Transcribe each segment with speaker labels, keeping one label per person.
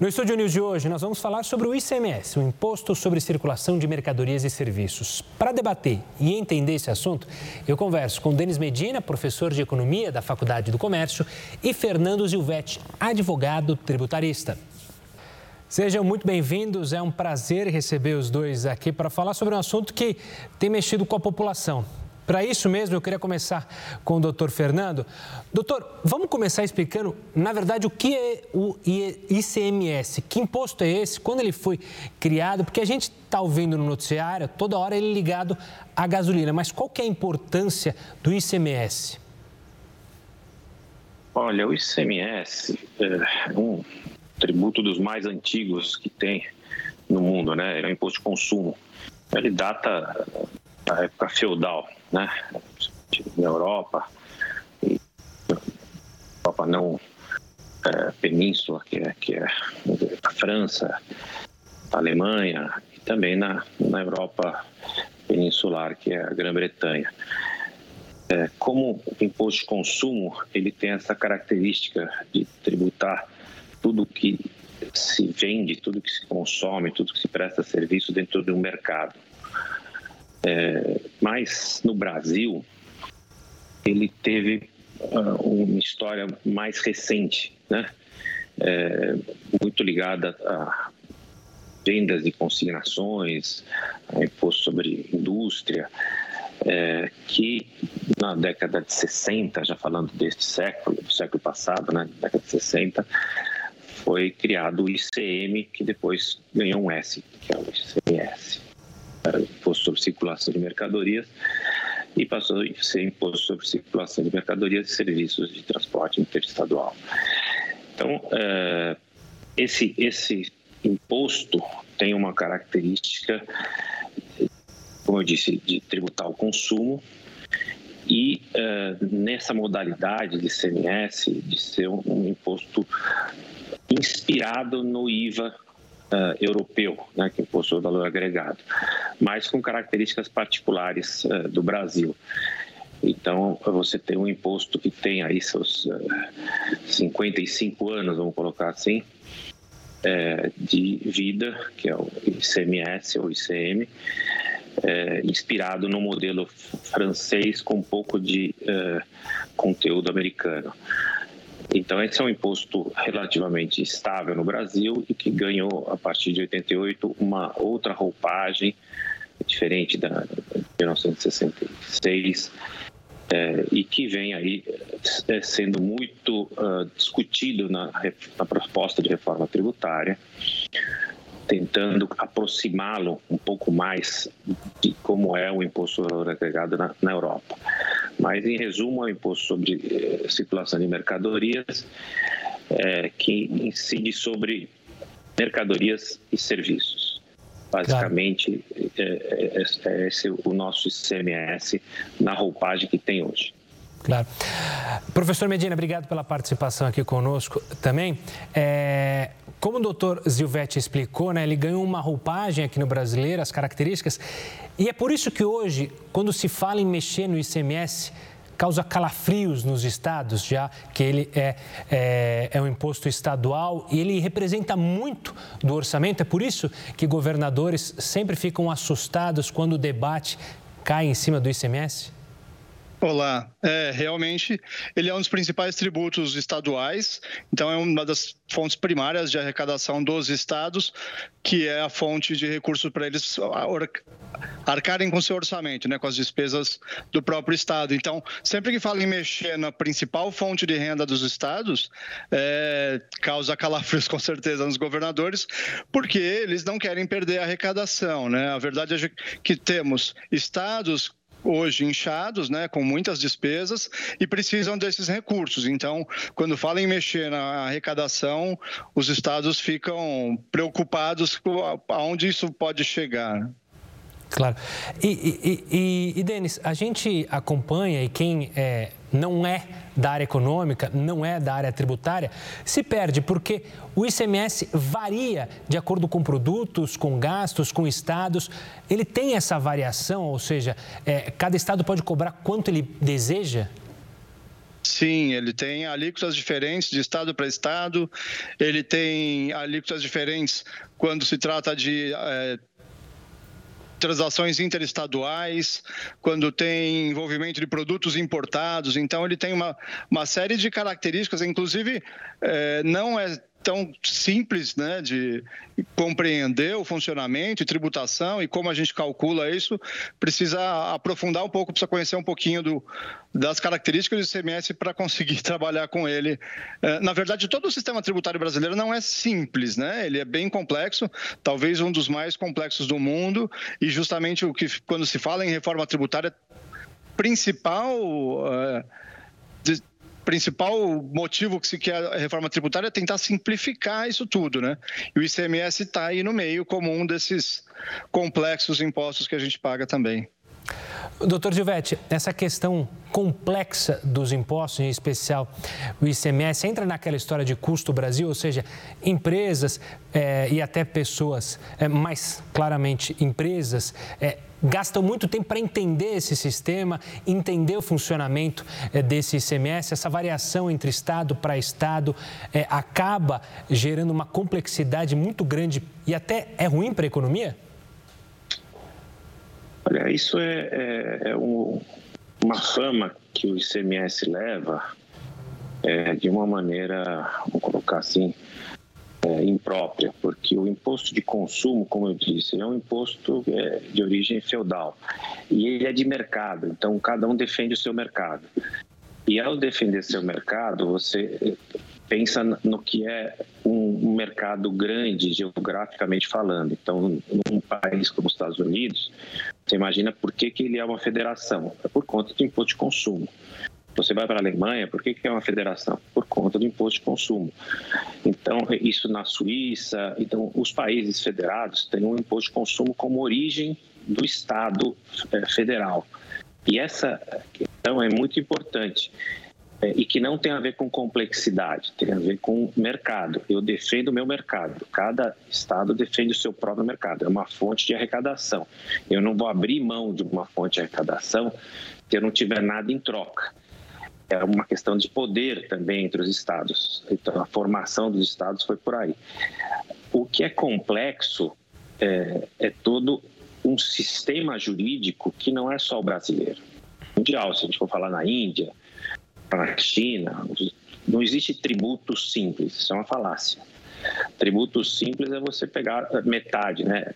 Speaker 1: No Estúdio News de hoje, nós vamos falar sobre o ICMS, o Imposto sobre Circulação de Mercadorias e Serviços. Para debater e entender esse assunto, eu converso com Denis Medina, professor de Economia da Faculdade do Comércio, e Fernando Zilvetti, advogado tributarista. Sejam muito bem-vindos, é um prazer receber os dois aqui para falar sobre um assunto que tem mexido com a população. Para isso mesmo, eu queria começar com o doutor Fernando. Doutor, vamos começar explicando, na verdade, o que é o ICMS? Que imposto é esse? Quando ele foi criado? Porque a gente está ouvindo no noticiário, toda hora ele é ligado à gasolina. Mas qual que é a importância do ICMS?
Speaker 2: Olha, o ICMS é um tributo dos mais antigos que tem no mundo, né? Ele é um imposto de consumo. Ele data da época feudal, né? Na Europa, e Europa não é, península, que é, que é a França, a Alemanha e também na, na Europa peninsular, que é a Grã-Bretanha. É, como o imposto de consumo, ele tem essa característica de tributar tudo que se vende, tudo que se consome, tudo que se presta serviço dentro de um mercado. É, mas no Brasil, ele teve uh, uma história mais recente, né? É, muito ligada a vendas e consignações, a imposto sobre indústria, é, que na década de 60, já falando deste século, do século passado, né, década de 60, foi criado o ICM, que depois ganhou um S, que é o ICMS imposto sobre circulação de mercadorias e passou a ser imposto sobre circulação de mercadorias e serviços de transporte interestadual. Então, eh, esse, esse imposto tem uma característica, como eu disse, de tributar o consumo e eh, nessa modalidade de CMS, de ser um imposto inspirado no IVA uh, europeu, né, que possui valor agregado, mas com características particulares uh, do Brasil. Então, você tem um imposto que tem aí seus uh, eh, 55 anos, vamos colocar assim, é, de vida, que é o ICMS ou ICM, é, inspirado no modelo francês com um pouco de conteúdo americano. Então, esse é um imposto relativamente estável no Brasil e que ganhou, a partir de 88, uma outra roupagem, diferente da de 1966, é, e que vem aí é, sendo muito uh, discutido na, na proposta de reforma tributária, tentando aproximá-lo um pouco mais de como é o imposto agregado na, na Europa. Mas, em resumo, é um imposto sobre eh, circulação de mercadorias eh, que incide sobre mercadorias e serviços. Basicamente, claro. é, é, é esse o nosso ICMS na roupagem que tem hoje.
Speaker 1: Claro. Professor Medina, obrigado pela participação aqui conosco também. É, como o doutor Zilvetti explicou, né, ele ganhou uma roupagem aqui no brasileiro, as características, e é por isso que hoje, quando se fala em mexer no ICMS, causa calafrios nos estados, já que ele é, é, é um imposto estadual e ele representa muito do orçamento. É por isso que governadores sempre ficam assustados quando o debate cai em cima do ICMS?
Speaker 3: Olá, é, realmente ele é um dos principais tributos estaduais, então é uma das fontes primárias de arrecadação dos estados, que é a fonte de recursos para eles arcarem com seu orçamento, né, com as despesas do próprio estado. Então, sempre que fala em mexer na principal fonte de renda dos estados, é, causa calafrios com certeza nos governadores, porque eles não querem perder a arrecadação, né? A verdade é que temos estados hoje inchados, né, com muitas despesas e precisam desses recursos. Então, quando fala em mexer na arrecadação, os estados ficam preocupados com aonde isso pode chegar.
Speaker 1: Claro. E, e, e, e Denis, a gente acompanha e quem é, não é da área econômica, não é da área tributária, se perde porque o ICMS varia de acordo com produtos, com gastos, com estados. Ele tem essa variação, ou seja, é, cada estado pode cobrar quanto ele deseja?
Speaker 3: Sim, ele tem alíquotas diferentes de estado para estado, ele tem alíquotas diferentes quando se trata de é, transações interestaduais, quando tem envolvimento de produtos importados. Então, ele tem uma, uma série de características, inclusive, é, não é tão simples né, de compreender o funcionamento e tributação e como a gente calcula isso, precisa aprofundar um pouco, precisa conhecer um pouquinho do, das características do ICMS para conseguir trabalhar com ele. É, na verdade, todo o sistema tributário brasileiro não é simples, né? ele é bem complexo, talvez um dos mais complexos do mundo, e justamente o que, quando se fala em reforma tributária, principal. Uh, principal motivo que se quer a reforma tributária é tentar simplificar isso tudo, né? E o ICMS está aí no meio como um desses complexos impostos que a gente paga também.
Speaker 1: Doutor Gilvete, essa questão complexa dos impostos, em especial o ICMS, entra naquela história de custo Brasil, ou seja, empresas é, e até pessoas, é, mais claramente empresas, é, gastam muito tempo para entender esse sistema, entender o funcionamento é, desse ICMS, essa variação entre estado para estado é, acaba gerando uma complexidade muito grande e até é ruim para a economia?
Speaker 2: Olha, isso é, é, é um, uma fama que o ICMS leva é, de uma maneira, vamos colocar assim, é, imprópria, porque o imposto de consumo, como eu disse, é um imposto é, de origem feudal e ele é de mercado, então cada um defende o seu mercado. E ao defender seu mercado, você pensa no que é um mercado grande geograficamente falando. Então, num país como os Estados Unidos, você imagina por que, que ele é uma federação? É por conta do imposto de consumo. Você vai para a Alemanha, por que, que é uma federação? Conta do imposto de consumo. Então, isso na Suíça. Então, os países federados têm um imposto de consumo como origem do Estado é, federal. E essa questão é muito importante é, e que não tem a ver com complexidade, tem a ver com mercado. Eu defendo o meu mercado. Cada estado defende o seu próprio mercado. É uma fonte de arrecadação. Eu não vou abrir mão de uma fonte de arrecadação se eu não tiver nada em troca é uma questão de poder também entre os estados. Então, a formação dos estados foi por aí. O que é complexo é, é todo um sistema jurídico que não é só o brasileiro. Mundial, se a gente for falar na Índia, na China, não existe tributo simples, isso é uma falácia. Tributo simples é você pegar metade, né?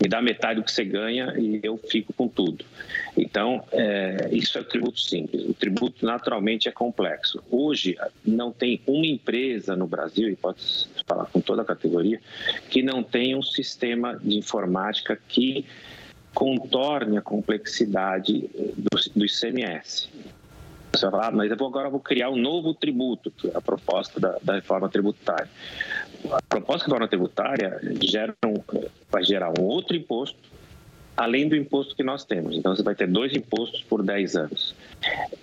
Speaker 2: Me dá metade do que você ganha e eu fico com tudo. Então, é, isso é o tributo simples. O tributo naturalmente é complexo. Hoje, não tem uma empresa no Brasil, e pode falar com toda a categoria, que não tenha um sistema de informática que contorne a complexidade do, do ICMS. Você vai falar, ah, mas eu vou, agora vou criar um novo tributo, que é a proposta da, da reforma tributária. A proposta da reforma tributária gera um, vai gerar um outro imposto, além do imposto que nós temos. Então, você vai ter dois impostos por 10 anos.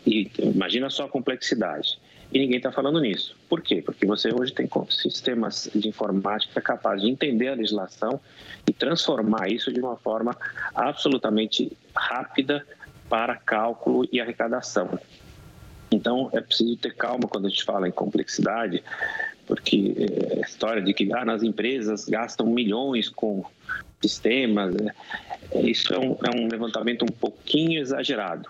Speaker 2: E imagina só a complexidade. E ninguém está falando nisso. Por quê? Porque você hoje tem sistemas de informática capazes de entender a legislação e transformar isso de uma forma absolutamente rápida para cálculo e arrecadação. Então, é preciso ter calma quando a gente fala em complexidade, porque é, a história de que ah, nas empresas gastam milhões com sistemas, né? isso é um, é um levantamento um pouquinho exagerado.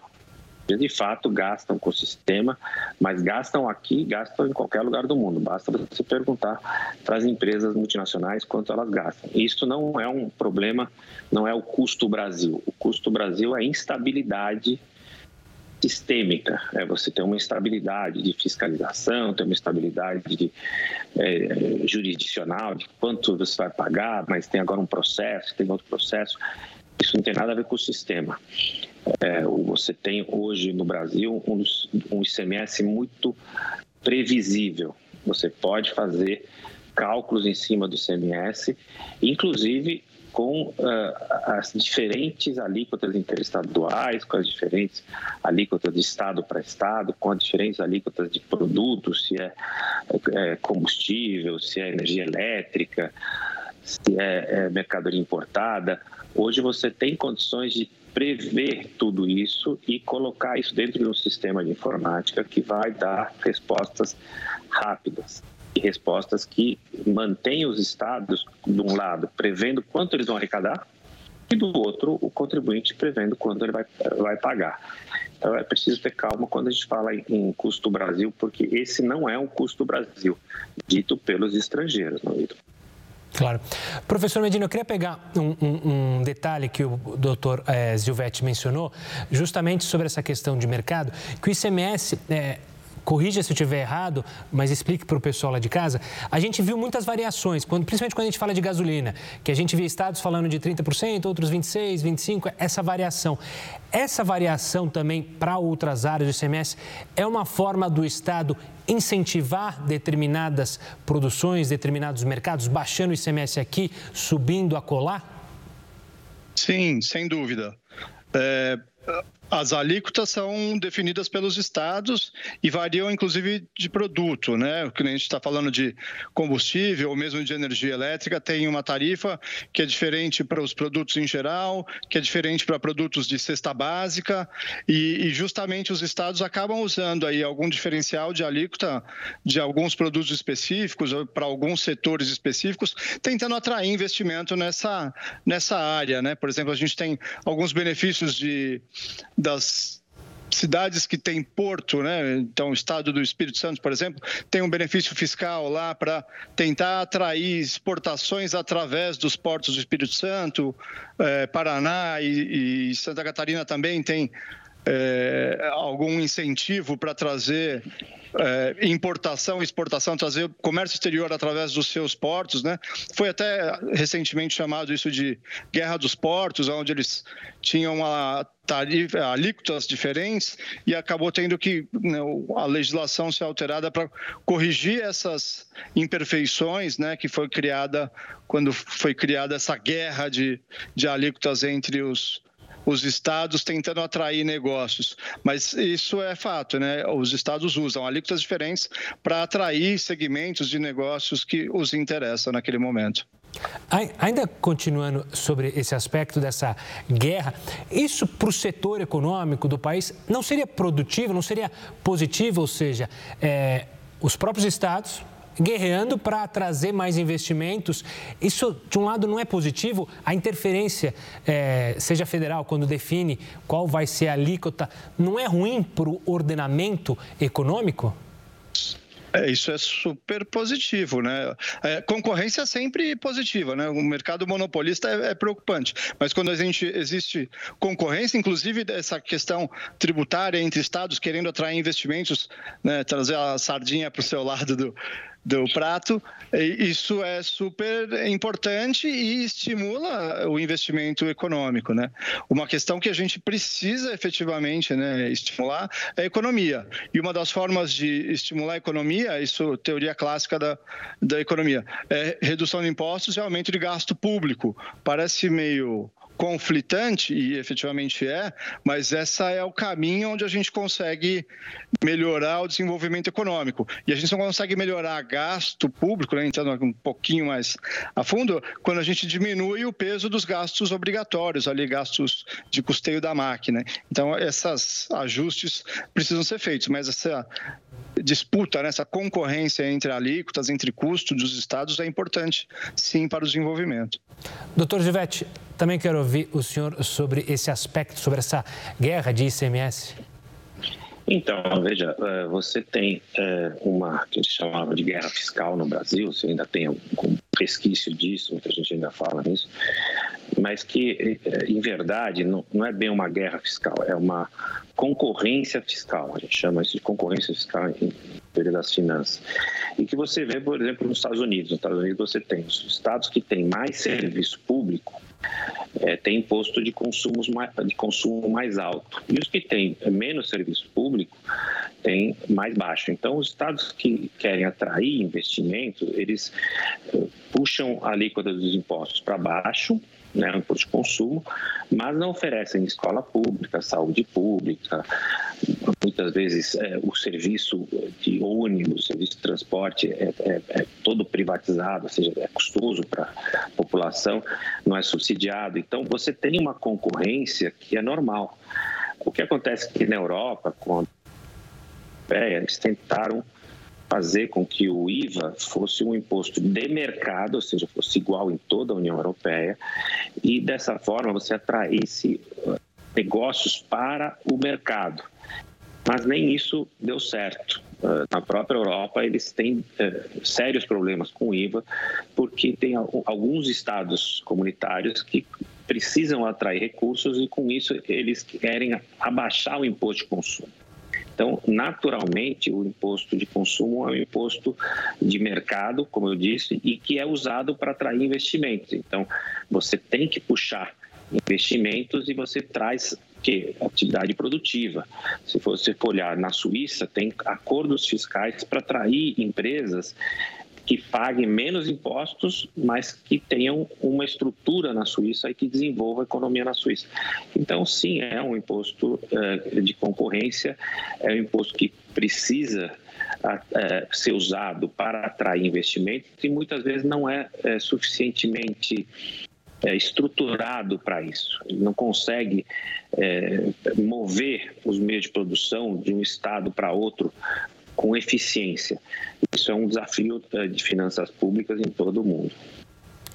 Speaker 2: De fato, gastam com o sistema, mas gastam aqui, gastam em qualquer lugar do mundo. Basta você perguntar para as empresas multinacionais quanto elas gastam. Isso não é um problema, não é o custo Brasil. O custo Brasil é a instabilidade sistêmica, é você ter uma estabilidade de fiscalização, ter uma estabilidade de, é, jurisdicional, de quanto você vai pagar, mas tem agora um processo, tem outro processo. Isso não tem nada a ver com o sistema. É, você tem hoje no Brasil um, um ICMS muito previsível. Você pode fazer cálculos em cima do ICMS, inclusive com uh, as diferentes alíquotas interestaduais, com as diferentes alíquotas de estado para estado, com as diferentes alíquotas de produtos, se é, é combustível, se é energia elétrica, se é, é mercadoria importada. Hoje você tem condições de prever tudo isso e colocar isso dentro de um sistema de informática que vai dar respostas rápidas respostas que mantenham os estados, de um lado, prevendo quanto eles vão arrecadar, e do outro, o contribuinte prevendo quanto ele vai, vai pagar. Então é preciso ter calma quando a gente fala em, custo Brasil, porque esse não é um custo Brasil, dito pelos estrangeiros, não é?
Speaker 1: Claro. Professor Medina, eu queria pegar um, um, um detalhe que o doutor é, Zilvetti mencionou, justamente sobre essa questão de mercado, que o ICMS é, corrija se eu estiver errado, mas explique para o pessoal lá de casa. A gente viu muitas variações, quando, principalmente quando a gente fala de gasolina, que a gente via estados falando de 30%, outros 26%, 25%, essa variação. Essa variação também para outras áreas do ICMS é uma forma do Estado incentivar determinadas produções, determinados mercados, baixando o ICMS aqui, subindo a colar?
Speaker 3: Sim, sem dúvida. É, as alíquotas são definidas pelos estados e variam inclusive de produto, né? O que a gente está falando de combustível ou mesmo de energia elétrica tem uma tarifa que é diferente para os produtos em geral, que é diferente para produtos de cesta básica e, e justamente os estados acabam usando aí algum diferencial de alíquota de alguns produtos específicos para alguns setores específicos, tentando atrair investimento nessa nessa área, né? Por exemplo, a gente tem alguns benefícios de das cidades que têm porto, né? Então, o estado do Espírito Santo, por exemplo, tem um benefício fiscal lá para tentar atrair exportações através dos portos do Espírito Santo, é, Paraná e, e, Santa Catarina também tem é, algum incentivo para trazer é, importação exportação, trazer comércio exterior através dos seus portos, né? Foi até recentemente chamado isso de guerra dos portos, onde eles tinham a tarifa, alíquotas diferentes e acabou tendo que né, a legislação ser alterada para corrigir essas imperfeições, né? Que foi criada quando foi criada essa guerra de, de alíquotas entre os os estados tentando atrair negócios. Mas isso é fato, né? Os estados usam alíquotas diferentes para atrair segmentos de negócios que os interessam naquele momento.
Speaker 1: Ainda continuando sobre esse aspecto dessa guerra, isso para o setor econômico do país não seria produtivo, não seria positivo? Ou seja, é, os próprios estados guerreando para trazer mais investimentos. Isso, de um lado, não é positivo. A interferência, é, seja federal, quando define qual vai ser a alíquota, não é ruim para o ordenamento econômico?
Speaker 3: É, isso é super positivo, né? É, concorrência é sempre positiva, né? O mercado monopolista é, é, preocupante, mas quando a gente existe concorrência, inclusive essa questão tributária entre estados querendo atrair investimentos, né? trazer a sardinha para o seu lado do, do prato. Isso é super importante e estimula o investimento econômico, né? Uma questão que a gente precisa efetivamente né, estimular é a economia. E uma das formas de estimular a economia, isso é teoria clássica da, da economia, é redução de impostos e aumento de gasto público. Parece meio conflitante, e efetivamente é, mas essa é o caminho onde a gente consegue melhorar o desenvolvimento econômico. E a gente não consegue melhorar gasto público, né, entrando um pouquinho mais a fundo, quando a gente diminui o peso dos gastos obrigatórios, ali gastos de custeio da máquina. Então, esses ajustes precisam ser feitos, mas essa disputa, né, essa concorrência entre alíquotas, entre custos dos estados é importante, sim, para o desenvolvimento.
Speaker 1: Doutor Givete, também quero ouvir o senhor sobre esse aspecto, sobre essa guerra de ICMS.
Speaker 2: Então, veja, é, você tem é, uma que a gente chamava de guerra fiscal no Brasil, você ainda tem um resquício disso, muita gente ainda fala nisso, mas que, é, em verdade, não, é bem uma guerra fiscal, é uma concorrência fiscal, a gente chama isso de concorrência fiscal em teoria das finanças. E que você vê, por exemplo, nos Estados Unidos. Nos Estados Unidos você tem os estados que têm mais serviço público, é, tem imposto de, consumos mais, de consumo mais alto. E os que têm menos serviço público têm mais baixo. Então, os estados que querem atrair investimento, eles uh, puxam a alíquota dos impostos para baixo né, um imposto de consumo, mas não oferecem escola pública, saúde pública, muitas vezes é, o serviço de ônibus, o serviço de transporte é, é, é todo privatizado, ou seja, é custoso para a população, não é subsidiado. Então, você tem uma concorrência que é normal. O que acontece aqui na Europa, Europeia, eles tentaram fazer com que o IVA fosse um imposto de mercado, ou seja, fosse igual em toda a União Europeia, e dessa forma você atraísse uh, negócios para o mercado. Mas nem isso deu certo. Uh, na própria Europa, eles têm uh, sérios problemas com o IVA, porque tem alguns estados comunitários que precisam atrair recursos e, com isso, eles querem abaixar o imposto de consumo. Então, naturalmente, o imposto de consumo é um imposto de mercado, como eu disse, e que é usado para atrair investimentos. Então, você tem que puxar investimentos e você traz que atividade produtiva. Se você for olhar na Suíça, tem acordos fiscais para atrair empresas que paguem menos impostos, mas que tenham uma estrutura na Suíça e que desenvolva a economia na Suíça. Então, sim, é um imposto eh, de concorrência, é um imposto que precisa eh, ser usado para atrair investimentos e muitas vezes não é eh, suficientemente estruturado para isso. Ele não consegue mover os meios de produção de um estado para outro com eficiência. Isso é um desafio eh, de finanças públicas em todo o mundo.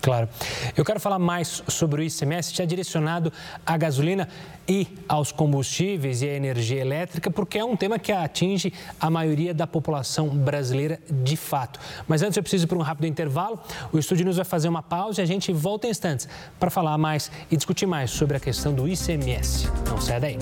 Speaker 1: Claro. Eu quero falar mais sobre o ICMS, já direcionado à gasolina e aos combustíveis e à energia elétrica, porque é um tema que atinge a maioria da população brasileira de fato. Mas antes eu preciso ir para um rápido intervalo. O Estúdio News vai fazer uma pausa e a gente volta em instantes para falar mais e discutir mais sobre a questão do ICMS. Não sai daí.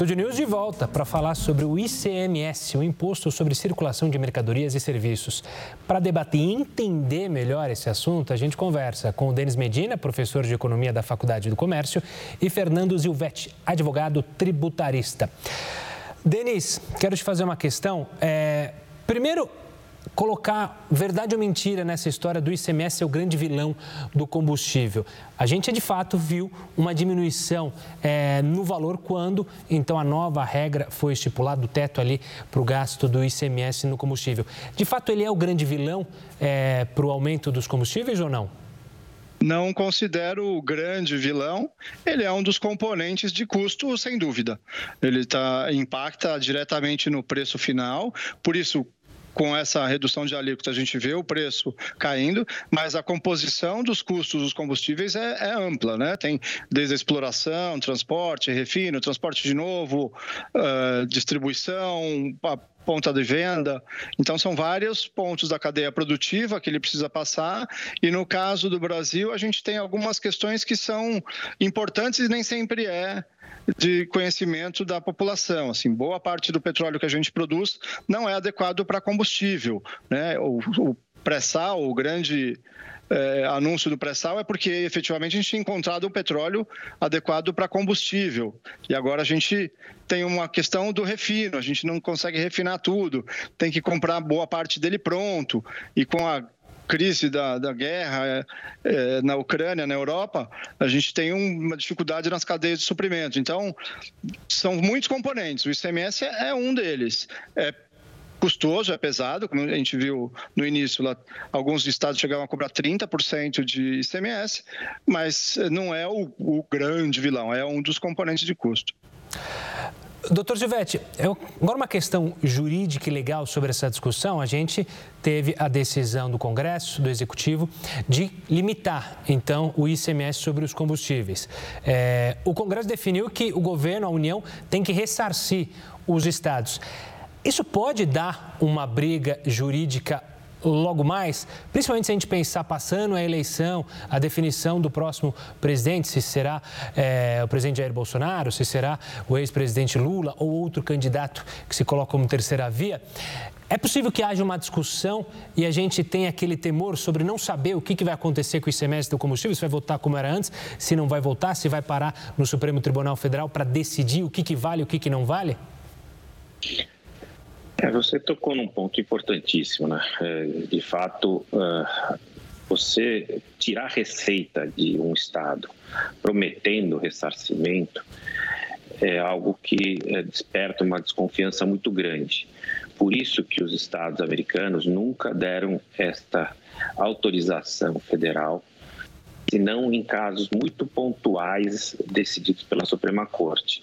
Speaker 1: Estúdio News de volta para falar sobre o ICMS, o Imposto sobre Circulação de Mercadorias e Serviços. Para debater e entender melhor esse assunto, a gente conversa com o Denis Medina, professor de Economia da Faculdade do Comércio, e Fernando Zilvetti, advogado tributarista. Denis, quero te fazer uma questão. É, primeiro, colocar verdade ou mentira nessa história do ICMS ser o grande vilão do combustível. A gente, de fato, viu uma diminuição é, no valor quando, então, a nova regra foi estipulada, o teto ali para o gasto do ICMS no combustível. De fato, ele é o grande vilão é, para o aumento dos combustíveis ou não?
Speaker 3: não considero o grande vilão. Ele é um dos componentes de custo, sem dúvida. Ele tá, impacta diretamente no preço final, por isso com essa redução de alíquota, a gente vê o preço caindo, mas a composição dos custos dos combustíveis é, é ampla, né? Tem desde a exploração, transporte, refino, transporte de novo, uh, distribuição, ponta de venda. Então, são vários pontos da cadeia produtiva que ele precisa passar. E no caso do Brasil, a gente tem algumas questões que são importantes e nem sempre é de conhecimento da população. Assim, boa parte do petróleo que a gente produz não é adequado para combustível. Né? O, o pré-sal, o grande é, anúncio do pré-sal é porque efetivamente a gente tinha encontrado o petróleo adequado para combustível. E agora a gente tem uma questão do refino, a gente não consegue refinar tudo, tem que comprar boa parte dele pronto. E com a crise da, da guerra é, é, na Ucrânia, na Europa, a gente tem uma dificuldade nas cadeias de suprimento. Então, são muitos componentes. O ICMS é, é um deles. É custoso, é pesado, como a gente viu no início, lá, alguns estados chegavam a cobrar 30% de ICMS, mas não é o, o grande vilão, é um dos componentes de custo.
Speaker 1: Doutor Givete, agora uma questão jurídica e legal sobre essa discussão. A gente teve a decisão do Congresso, do Executivo, de limitar, então, o ICMS sobre os combustíveis. É, o Congresso definiu que o governo, a União, tem que ressarcir os estados. Isso pode dar uma briga jurídica logo mais, principalmente se a gente pensar passando a eleição, a definição do próximo presidente, se será é, o presidente Jair Bolsonaro, se será o ex-presidente Lula ou outro candidato que se coloca como terceira via. É possível que haja uma discussão e a gente tenha aquele temor sobre não saber o que, vai acontecer com o ICMS do combustível, se vai voltar como era antes, se não vai voltar, se vai parar no Supremo Tribunal Federal para decidir o que, vale e o que não vale?
Speaker 2: É, você tocou num ponto importantíssimo, né? É, de fato, uh, você tirar receita de um Estado prometendo ressarcimento é algo que é, desperta uma desconfiança muito grande. Por isso que os Estados americanos nunca deram esta autorização federal, senão em casos muito pontuais decididos pela Suprema Corte.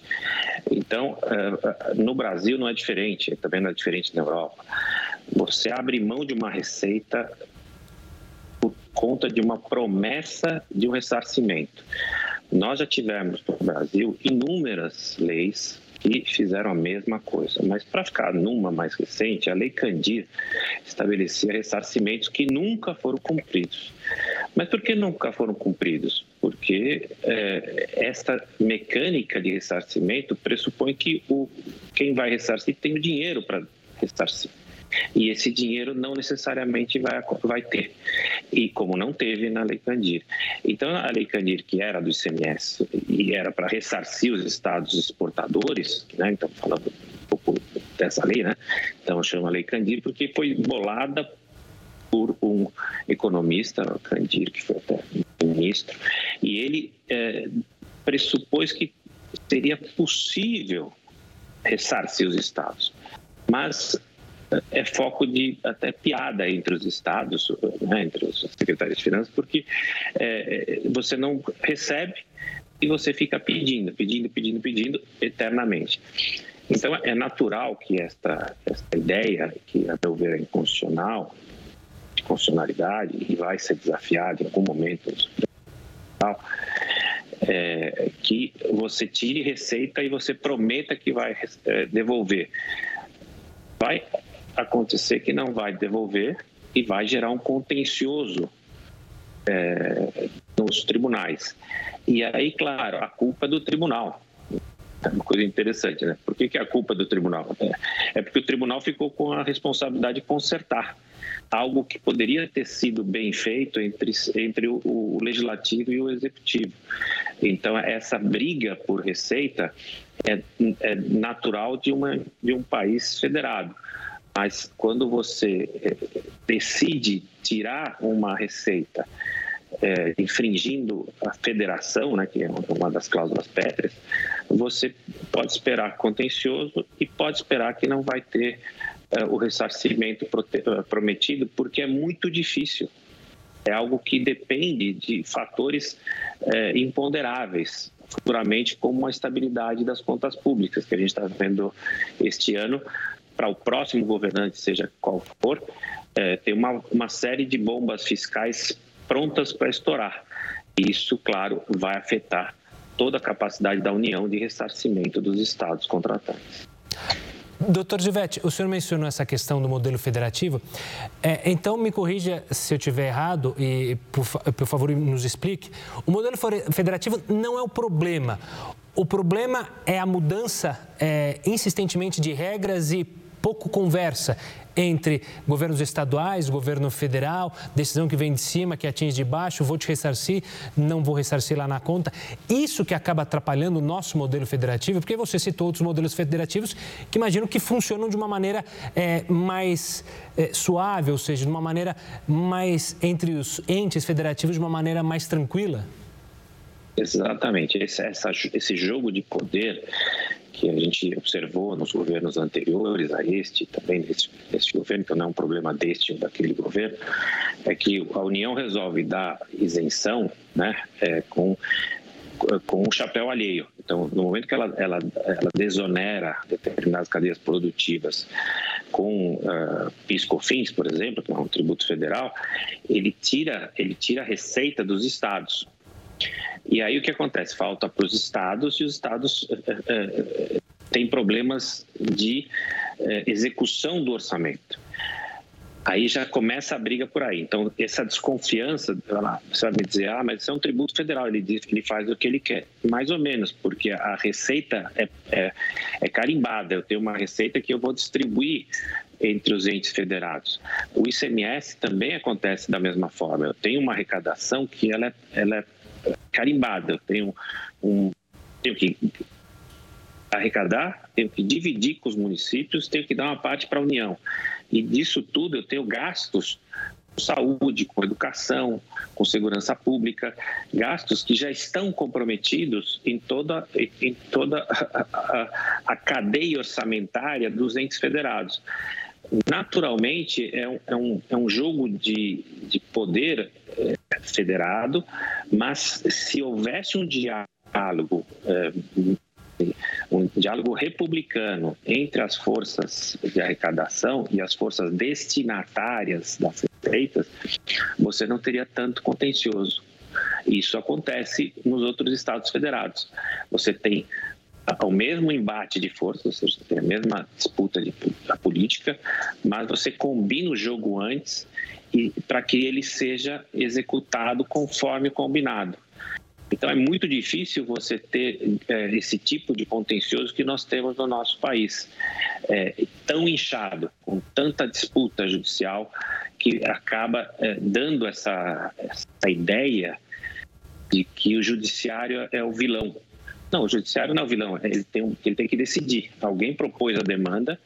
Speaker 2: Então, é, é, no Brasil não é diferente, também não é diferente na Europa. Você abre mão de uma receita por conta de uma promessa de um ressarcimento. Nós já tivemos no Brasil inúmeras leis que fizeram a mesma coisa. Mas para ficar numa mais recente, a Lei Candir estabelecia ressarcimentos que nunca foram cumpridos. Mas por que nunca foram cumpridos? Porque é, esta mecânica de ressarcimento pressupõe que o, quem vai ressarcir tem o dinheiro para ressarcir. E esse dinheiro não necessariamente vai, vai ter. E como não teve na Lei Candir. Então, a Lei Candir, que era do ICMS e era para ressarcir os estados exportadores, né? então falando um pouco dessa lei, né? então chama Lei Candir, porque foi bolada por um economista, Candir, que foi até ministro, e ele é, pressupôs que seria possível ressarcir os estados. Mas é foco de até piada entre os estados, né, entre os secretários de finanças, porque é, você não recebe e você fica pedindo, pedindo, pedindo, pedindo eternamente. Então é natural que esta, esta ideia, que a meu ver é inconstitucional, de constitucionalidade e vai ser desafiada em algum momento, é, que você tire receita e você prometa que vai é, devolver. Vai acontecer que não vai devolver e vai gerar um contencioso é, nos tribunais. E aí, claro, a culpa é do tribunal. É uma coisa interessante, né? Por que, que é a culpa do tribunal? É, é porque o tribunal ficou com a responsabilidade de consertar algo que poderia ter sido bem feito entre, entre o, o legislativo e o executivo. Então, essa briga por receita é, é natural de, uma, de um país federado. Mas quando você eh, decide tirar uma receita é, infringindo a federação, né, que é uma das cláusulas pétreas, você pode esperar contencioso e pode esperar que não vai ter é, o ressarcimento prometido, porque é muito difícil. É algo que depende de fatores é, imponderáveis futuramente, como a estabilidade das contas públicas, que a gente está vendo este ano, para o próximo governante, seja qual for, é, tem uma, uma série de bombas fiscais prontas para estourar. Isso, claro, vai afetar toda a capacidade da União de ressarcimento dos estados contratantes.
Speaker 1: Doutor Givete, o senhor mencionou essa questão do modelo federativo. É, então, me corrija se eu estiver errado e, por, por, favor, nos explique. O modelo federativo não é o problema. O problema é a mudança é, insistentemente de regras e pouco conversa entre governos estaduais, governo federal, decisão que vem de cima, que atinge de baixo, vou te ressarcir, não vou ressarcir lá na conta. Isso que acaba atrapalhando o nosso modelo federativo, porque você citou outros modelos federativos que imagino que funcionam de uma maneira é, mais é, suave, ou seja, de uma maneira mais entre os entes federativos, de uma maneira mais tranquila.
Speaker 2: Exatamente. Esse, essa, esse jogo de poder que a gente observou nos governos anteriores a este, também neste, neste governo, então não é um problema deste ou daquele governo, é que a União resolve dar isenção né, é, com com um chapéu alheio. Então, no momento que ela, ela, ela desonera determinadas cadeias produtivas com uh, PIS/COFINS, por exemplo, que é um tributo federal, ele tira ele tira a receita dos estados. E aí o que acontece? Falta para os estados e os estados é, têm problemas de execução do orçamento. Aí já começa a briga por aí. Então, essa desconfiança, você vai me dizer, ah, mas isso é um tributo federal, ele diz que ele faz o que ele quer. Mais ou menos, porque a receita é, é, é carimbada. Eu tenho uma receita que eu vou distribuir entre os entes federados. O ICMS também acontece da mesma forma. Eu tenho uma arrecadação que ela é, ela é carimbada. Eu tenho, um, tenho que arrecadar, tenho que dividir com os municípios, tenho que dar uma parte para a União. E disso tudo eu tenho gastos saúde, com educação, com segurança pública, gastos que já estão comprometidos em toda, em toda a, a, a cadeia orçamentária dos entes federados. Naturalmente, é um, é um, é um jogo de, de poder é, federado, mas se houvesse um diálogo é, um diálogo republicano entre as forças de arrecadação e as forças destinatárias das receitas, você não teria tanto contencioso. Isso acontece nos outros estados federados. Você tem o mesmo embate de forças, seja, tem a mesma disputa de, da política, mas você combina o jogo antes e para que ele seja executado conforme combinado. Então é muito difícil você ter é, esse tipo de contencioso que nós temos no nosso país, é, tão inchado, com tanta disputa judicial, que acaba é, dando essa, essa ideia de que o judiciário é o vilão. Não, o judiciário não é o vilão, ele tem, ele tem que decidir. Alguém propôs a demanda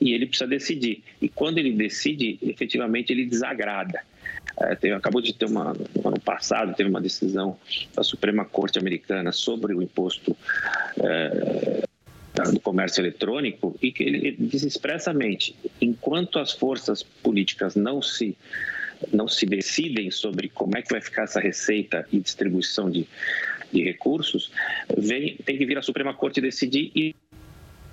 Speaker 2: e ele precisa decidir. E quando ele decide, efetivamente ele desagrada. É, acabou de ter uma, no ano passado, teve uma decisão da Suprema Corte Americana sobre o imposto é, do comércio eletrônico e que ele diz expressamente, enquanto as forças políticas não se não se decidem sobre como é que vai ficar essa receita e distribuição de, de recursos, vem, tem que vir a Suprema Corte decidir e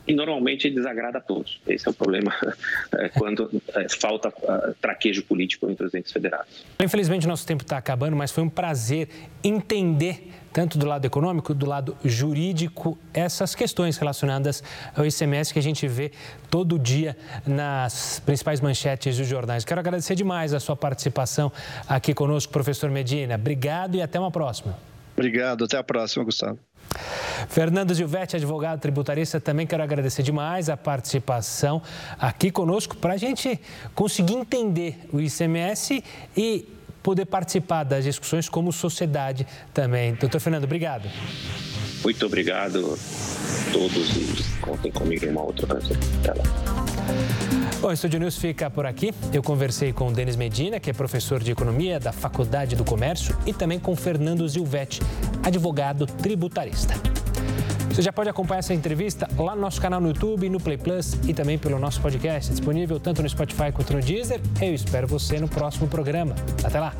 Speaker 2: e normalmente desagrada a todos. Esse é o problema é, quando é, falta é, traquejo político entre os entes federados.
Speaker 1: Infelizmente, nosso tempo está acabando, mas foi um prazer entender, tanto do lado econômico, do lado jurídico, essas questões relacionadas ao ICMS que a gente vê todo dia nas principais manchetes dos jornais. Quero agradecer demais a sua participação aqui conosco, professor Medina. Obrigado e até uma próxima.
Speaker 3: Obrigado, até a próxima, Gustavo.
Speaker 1: Fernando Gilvetti, advogado tributarista, também quero agradecer demais a participação aqui conosco para a gente conseguir entender o ICMS e poder participar das discussões como sociedade também. Doutor Fernando, obrigado.
Speaker 2: Muito obrigado a todos e contem comigo em uma outra ocasião.
Speaker 1: Bom, o Estúdio News fica por aqui. Eu conversei com o Denis Medina, que é professor de Economia da Faculdade do Comércio, e também com Fernando Zilvetti, advogado tributarista. Você já pode acompanhar essa entrevista lá no nosso canal no YouTube, no Play Plus e também pelo nosso podcast, disponível tanto no Spotify quanto no Deezer. Eu espero você no próximo programa. Até lá!